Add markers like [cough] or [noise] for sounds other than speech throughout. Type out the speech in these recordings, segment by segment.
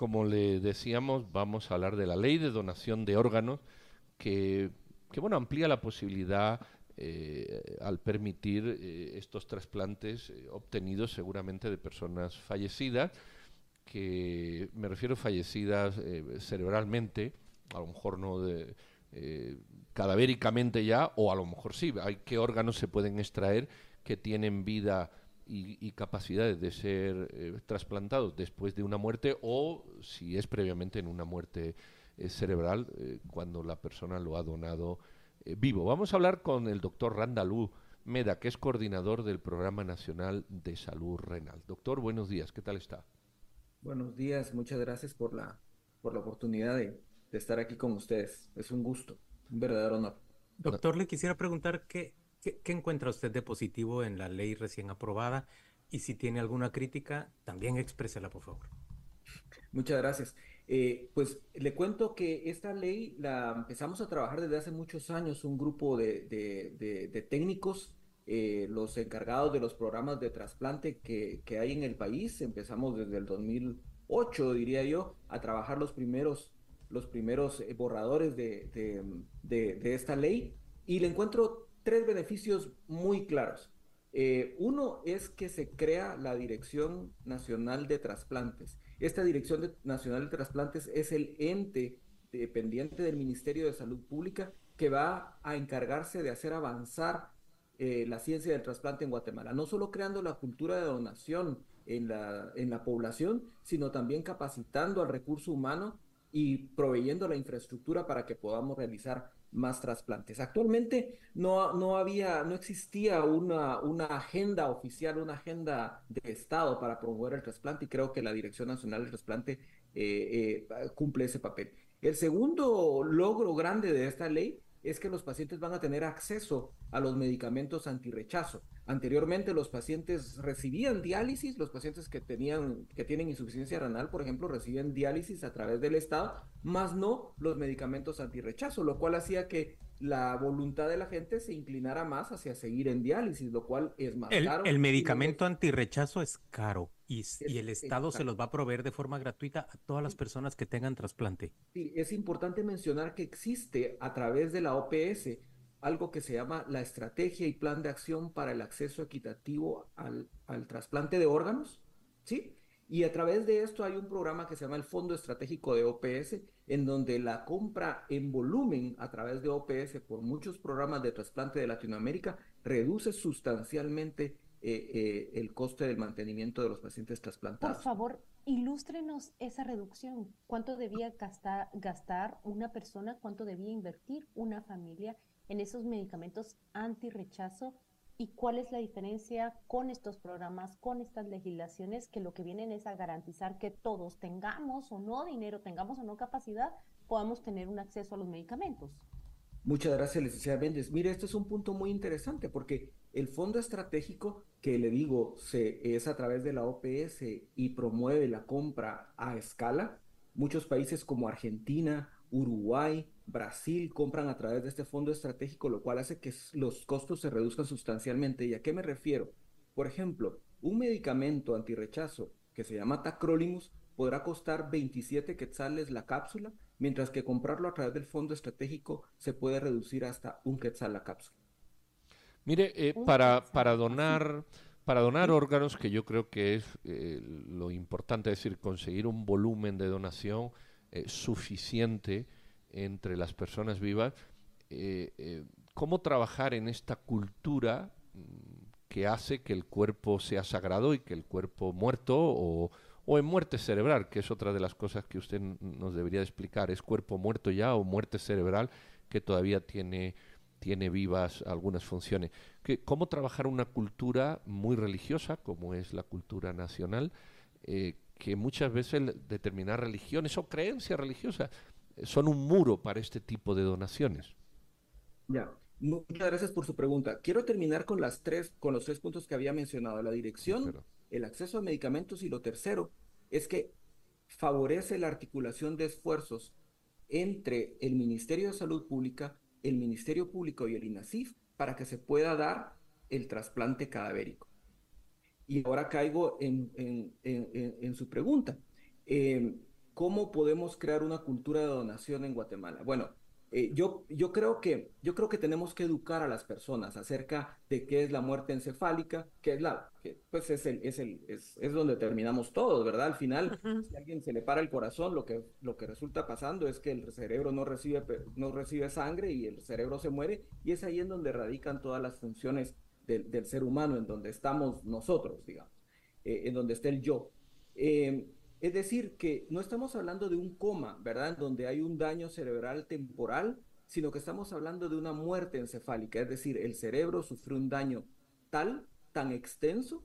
como le decíamos, vamos a hablar de la ley de donación de órganos que, que bueno, amplía la posibilidad eh, al permitir eh, estos trasplantes eh, obtenidos seguramente de personas fallecidas, que me refiero fallecidas cerebralmente, a lo mejor no de, cadavéricamente ya, o a lo mejor sí, hay qué órganos se pueden extraer que tienen vida y, capacidades de ser trasplantados después de una muerte o si es previamente en una muerte cerebral cuando la persona lo ha donado eh, vivo. Vamos a hablar con el doctor Randalú Meda, que es coordinador del Programa Nacional de Salud Renal. Doctor, buenos días, ¿qué tal está? Buenos días, muchas gracias por la, por la oportunidad de, estar aquí con ustedes. Es un gusto, un verdadero honor. Doctor, le quisiera preguntar qué, qué, qué encuentra usted de positivo en la ley recién aprobada y si tiene alguna crítica, también exprésela, por favor. Muchas gracias. Eh, pues le cuento que esta ley la empezamos a trabajar desde hace muchos años, un grupo de, técnicos, eh, los encargados de los programas de trasplante que, hay en el país. Empezamos desde el 2008, diría yo, a trabajar los primeros, los primeros eh, borradores de, de esta ley y le encuentro tres beneficios muy claros. Eh, uno es que se crea la Dirección Nacional de Trasplantes. Esta Dirección Nacional de Trasplantes es el ente dependiente del Ministerio de Salud Pública que va a encargarse de hacer avanzar eh, la ciencia del trasplante en Guatemala, no solo creando la cultura de donación en la, en la población, sino también capacitando al recurso humano y proveyendo la infraestructura para que podamos realizar más trasplantes. Actualmente no, no había, no existía una, una agenda oficial, una agenda de Estado para promover el trasplante y creo que la Dirección Nacional del Trasplante eh, eh, cumple ese papel. El segundo logro grande de esta ley es que los pacientes van a tener acceso a los medicamentos antirrechazo. Anteriormente los pacientes recibían diálisis, los pacientes que tenían que tienen insuficiencia renal, por ejemplo, recibían diálisis a través del Estado, más no los medicamentos antirrechazo, lo cual hacía que la voluntad de la gente se inclinara más hacia seguir en diálisis, lo cual es más caro. El medicamento antirrechazo es caro y, el Estado se los va a proveer de forma gratuita a todas las personas que tengan trasplante. Sí, es importante mencionar que existe a través de la OPS algo que se llama la Estrategia y Plan de Acción para el Acceso Equitativo al, al Trasplante de Órganos, ¿sí? Y a través de esto hay un programa que se llama el Fondo Estratégico de OPS, en donde la compra en volumen a través de OPS por muchos programas de trasplante de Latinoamérica reduce sustancialmente eh, eh, el coste del mantenimiento de los pacientes trasplantados. Por favor, ilústrenos esa reducción. ¿Cuánto debía gastar, gastar una persona? ¿Cuánto debía invertir una familia en esos medicamentos anti-rechazo y cuál es la diferencia con estos programas, con estas legislaciones que lo que vienen es a garantizar que todos tengamos o no dinero, tengamos o no capacidad, podamos tener un acceso a los medicamentos. Muchas gracias, licenciada Méndez. Mire, este es un punto muy interesante porque el fondo estratégico que le digo se, es a través de la OPS y promueve la compra a escala. Muchos países como Argentina, Uruguay, Brasil compran a través de este fondo estratégico, lo cual hace que los costos se reduzcan sustancialmente. ¿Y a qué me refiero? Por ejemplo, un medicamento antirrechazo que se llama Tacrolimus podrá costar 27 quetzales la cápsula, mientras que comprarlo a través del fondo estratégico se puede reducir hasta un quetzal la cápsula. Mire, eh, para, para donar para donar órganos, que yo creo que es eh, lo importante, es decir, conseguir un volumen de donación eh, suficiente entre las personas vivas, eh, eh, cómo trabajar en esta cultura mm, que hace que el cuerpo sea sagrado y que el cuerpo muerto o, o en muerte cerebral, que es otra de las cosas que usted nos debería explicar, es cuerpo muerto ya o muerte cerebral que todavía tiene tiene vivas algunas funciones. ¿Cómo trabajar una cultura muy religiosa, como es la cultura nacional, que muchas veces determinadas religiones o creencias religiosas son un muro para este tipo de donaciones. Ya, muchas gracias por su pregunta. Quiero terminar con las tres, con los tres puntos que había mencionado: la dirección, el acceso a medicamentos y lo tercero es que favorece la articulación de esfuerzos entre el Ministerio de Salud Pública, el Ministerio Público y el INASIF para que se pueda dar el trasplante cadavérico. Y ahora caigo en, en, su pregunta. Eh, ¿cómo podemos crear una cultura de donación en Guatemala? Bueno, eh, yo, yo, creo que, yo creo que tenemos que educar a las personas acerca de qué es la muerte encefálica, que es la, que, pues es, el, es, el, es, es, donde terminamos todos, ¿verdad? Al final, si a alguien se le para el corazón, lo que, lo que resulta pasando es que el cerebro no recibe, no recibe sangre y el cerebro se muere, y es ahí en donde radican todas las funciones del, ser humano, en donde estamos nosotros, digamos, eh, en donde está el yo. Eh, es decir, que no estamos hablando de un coma, ¿verdad? En donde hay un daño cerebral temporal, sino que estamos hablando de una muerte encefálica, es decir, el cerebro sufrió un daño tal, tan extenso,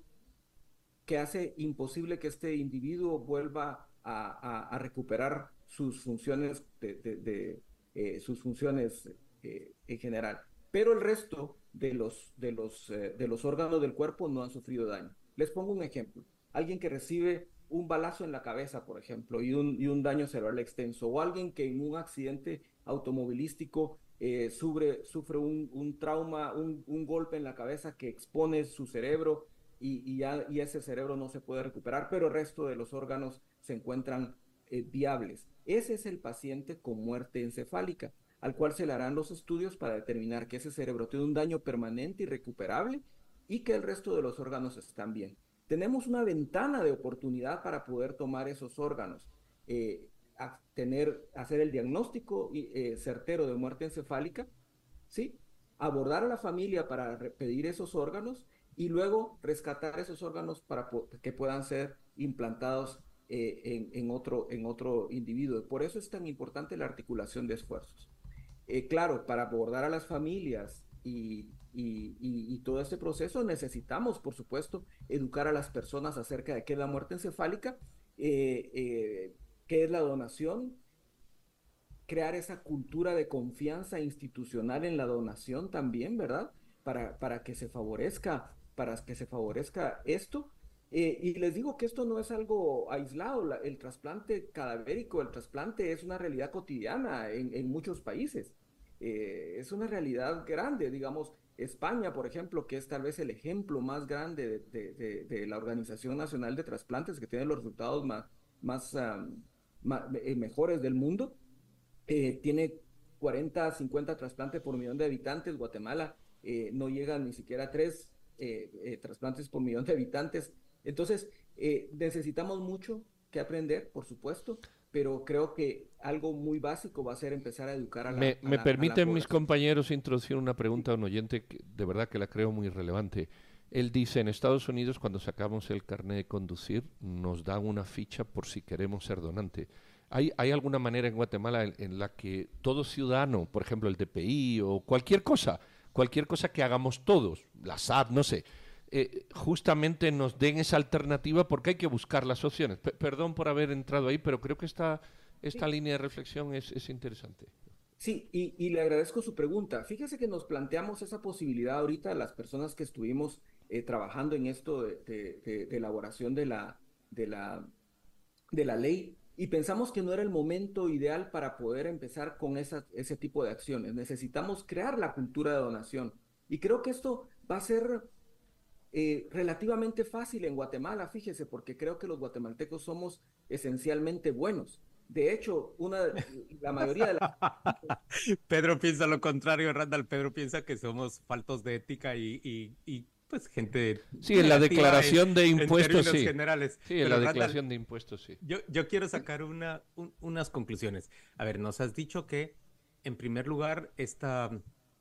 que hace imposible que este individuo vuelva a, recuperar sus funciones de, eh, sus funciones eh, en general. Pero el resto de los, de, los, eh, de los órganos del cuerpo no han sufrido daño. Les pongo un ejemplo. Alguien que recibe un balazo en la cabeza, por ejemplo, y un, y un daño cerebral extenso, o alguien que en un accidente automovilístico eh, sufre, sufre un, un trauma, un, un, golpe en la cabeza que expone su cerebro y, y, ya, y ese cerebro no se puede recuperar, pero el resto de los órganos se encuentran eh, viables. Ese es el paciente con muerte encefálica, al cual se le harán los estudios para determinar que ese cerebro tiene un daño permanente y recuperable y que el resto de los órganos están bien tenemos una ventana de oportunidad para poder tomar esos órganos, eh, tener, hacer el diagnóstico eh, certero de muerte encefálica, ¿sí? abordar a la familia para pedir esos órganos y luego rescatar esos órganos para que puedan ser implantados eh, en, otro, en otro individuo. Por eso es tan importante la articulación de esfuerzos. Claro, para abordar a las familias y y, todo este proceso necesitamos, por supuesto, educar a las personas acerca de qué es la muerte encefálica, eh, eh, qué es la donación, crear esa cultura de confianza institucional en la donación también, ¿verdad? Para, para que se favorezca, para que se favorezca esto. Eh, y les digo que esto no es algo aislado, el trasplante cadavérico, el trasplante es una realidad cotidiana en, en muchos países. es una realidad grande, digamos, España, por ejemplo, que es tal vez el ejemplo más grande de, la Organización Nacional de Trasplantes, que tiene los resultados más, más, eh, mejores del mundo, eh, tiene 40, 50 trasplantes por millón de habitantes. Guatemala eh, no llega ni siquiera a 3 trasplantes por millón de habitantes. Entonces, necesitamos mucho que aprender, por supuesto, pero creo que algo muy básico va a ser empezar a educar a la Me, me permiten mis compañeros introducir una pregunta a un oyente que de verdad que la creo muy relevante. Él dice, en Estados Unidos cuando sacamos el carnet de conducir nos dan una ficha por si queremos ser donante. ¿Hay, ¿Hay alguna manera en Guatemala en, la que todo ciudadano, por ejemplo el DPI o cualquier cosa, cualquier cosa que hagamos todos, la SAP, no sé, eh, justamente nos den esa alternativa porque hay que buscar las opciones. perdón por haber entrado ahí, pero creo que esta, esta línea de reflexión es, interesante. Sí, y, le agradezco su pregunta. Fíjese que nos planteamos esa posibilidad ahorita las personas que estuvimos eh, trabajando en esto de, elaboración de la, de, la, de la ley y pensamos que no era el momento ideal para poder empezar con esa, ese tipo de acciones. Necesitamos crear la cultura de donación. Y creo que esto va a ser eh, relativamente fácil en Guatemala, fíjese, porque creo que los guatemaltecos somos esencialmente buenos. De hecho, una, la mayoría de las... [laughs] Pedro piensa lo contrario, Randall. Pedro piensa que somos faltos de ética y, pues gente... Sí, en la declaración de impuestos, sí. Generales. Sí, en la declaración de impuestos, sí. Yo, yo quiero sacar una, unas conclusiones. A ver, nos has dicho que, en primer lugar, esta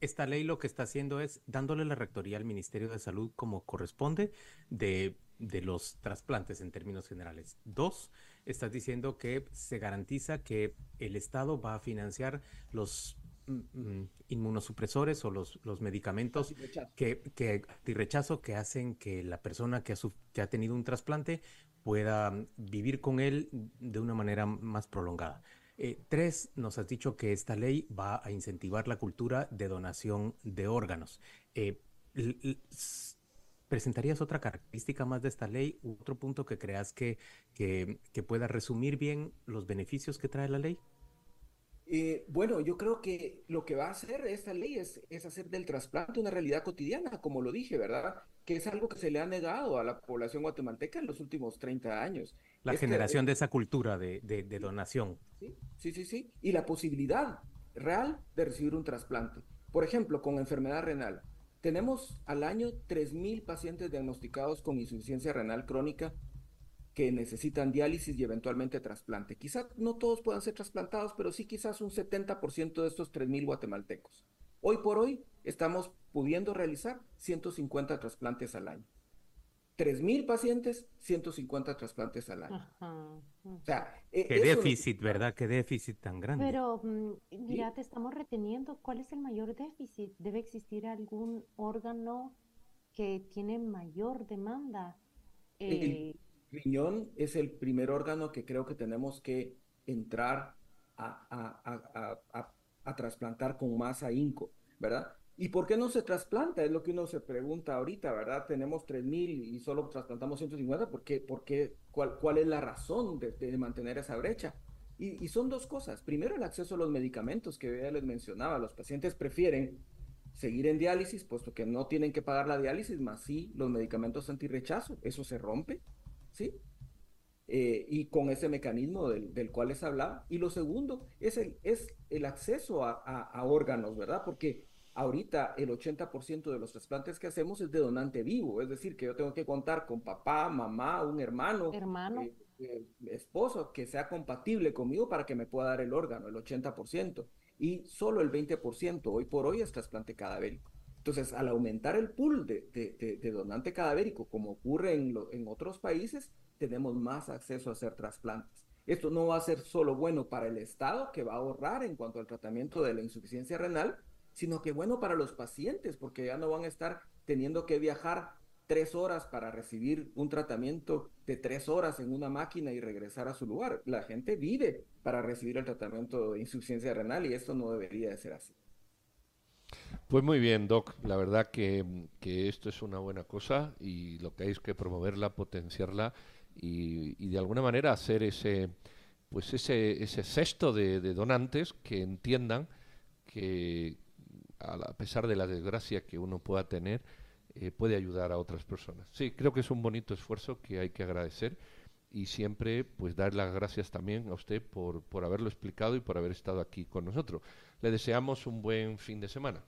esta ley lo que está haciendo es dándole la rectoría al Ministerio de Salud como corresponde de, los trasplantes en términos generales. Dos, estás diciendo que se garantiza que el Estado va a financiar los mm, mm, inmunosupresores o los, los medicamentos que, que rechazo que hacen que la persona que ha, que ha tenido un trasplante pueda vivir con él de una manera más prolongada. Eh, tres, nos has dicho que esta ley va a incentivar la cultura de donación de órganos. Eh, ¿Presentarías otra característica más de esta ley? ¿Otro punto que creas que, que, pueda resumir bien los beneficios que trae la ley? Eh, bueno, yo creo que lo que va a hacer esta ley es, es, hacer del trasplante una realidad cotidiana, como lo dije, ¿verdad? Que es algo que se le ha negado a la población guatemalteca en los últimos 30 años. La generación de esa cultura de, de, donación. Sí, sí, sí, Y la posibilidad real de recibir un trasplante. Por ejemplo, con enfermedad renal. Tenemos al año 3.000 pacientes diagnosticados con insuficiencia renal crónica que necesitan diálisis y eventualmente trasplante. Quizás no todos puedan ser trasplantados, pero sí quizás un 70% de estos 3.000 guatemaltecos. Hoy por hoy estamos pudiendo realizar 150 trasplantes al año. 3.000 pacientes, 150 trasplantes al año. O sea, e, Qué déficit, ¿verdad? Qué déficit tan grande. Pero, mm, mira, te estamos reteniendo. ¿Cuál es el mayor déficit? ¿Debe existir algún órgano que tiene mayor demanda? Eh, riñón es el primer órgano que creo que tenemos que entrar a, a, trasplantar con más ahínco, ¿verdad? ¿Y por qué no se trasplanta? Es lo que uno se pregunta ahorita, ¿verdad? Tenemos 3.000 y solo trasplantamos 150, ¿por qué? ¿Por qué? ¿Cuál, cuál es la razón de, mantener esa brecha? Y, son dos cosas. Primero, el acceso a los medicamentos que ya les mencionaba. Los pacientes prefieren seguir en diálisis, puesto que no tienen que pagar la diálisis, más sí los medicamentos antirrechazo. Eso se rompe. ¿sí? Eh, y con ese mecanismo del, cual les hablaba. Y lo segundo es el, es el acceso a, órganos, ¿verdad? Porque ahorita el 80% de los trasplantes que hacemos es de donante vivo, es decir, que yo tengo que contar con papá, mamá, un hermano, hermano. Eh, eh, esposo que sea compatible conmigo para que me pueda dar el órgano, el 80%. Y solo el 20% hoy por hoy es trasplante cadavérico. Entonces, al aumentar el pool de, donante cadavérico, como ocurre en, en otros países, tenemos más acceso a hacer trasplantes. Esto no va a ser solo bueno para el Estado, que va a ahorrar en cuanto al tratamiento de la insuficiencia renal, sino que bueno para los pacientes, porque ya no van a estar teniendo que viajar tres horas para recibir un tratamiento de tres horas en una máquina y regresar a su lugar. La gente vive para recibir el tratamiento de insuficiencia renal y esto no debería de ser así. Pues muy bien, Doc. La verdad que, esto es una buena cosa y lo que hay es que promoverla, potenciarla y, de alguna manera hacer ese, pues ese, ese cesto de, donantes que entiendan que a, pesar de la desgracia que uno pueda tener, eh, puede ayudar a otras personas. Sí, creo que es un bonito esfuerzo que hay que agradecer y siempre pues dar las gracias también a usted por, por haberlo explicado y por haber estado aquí con nosotros. Le deseamos un buen fin de semana.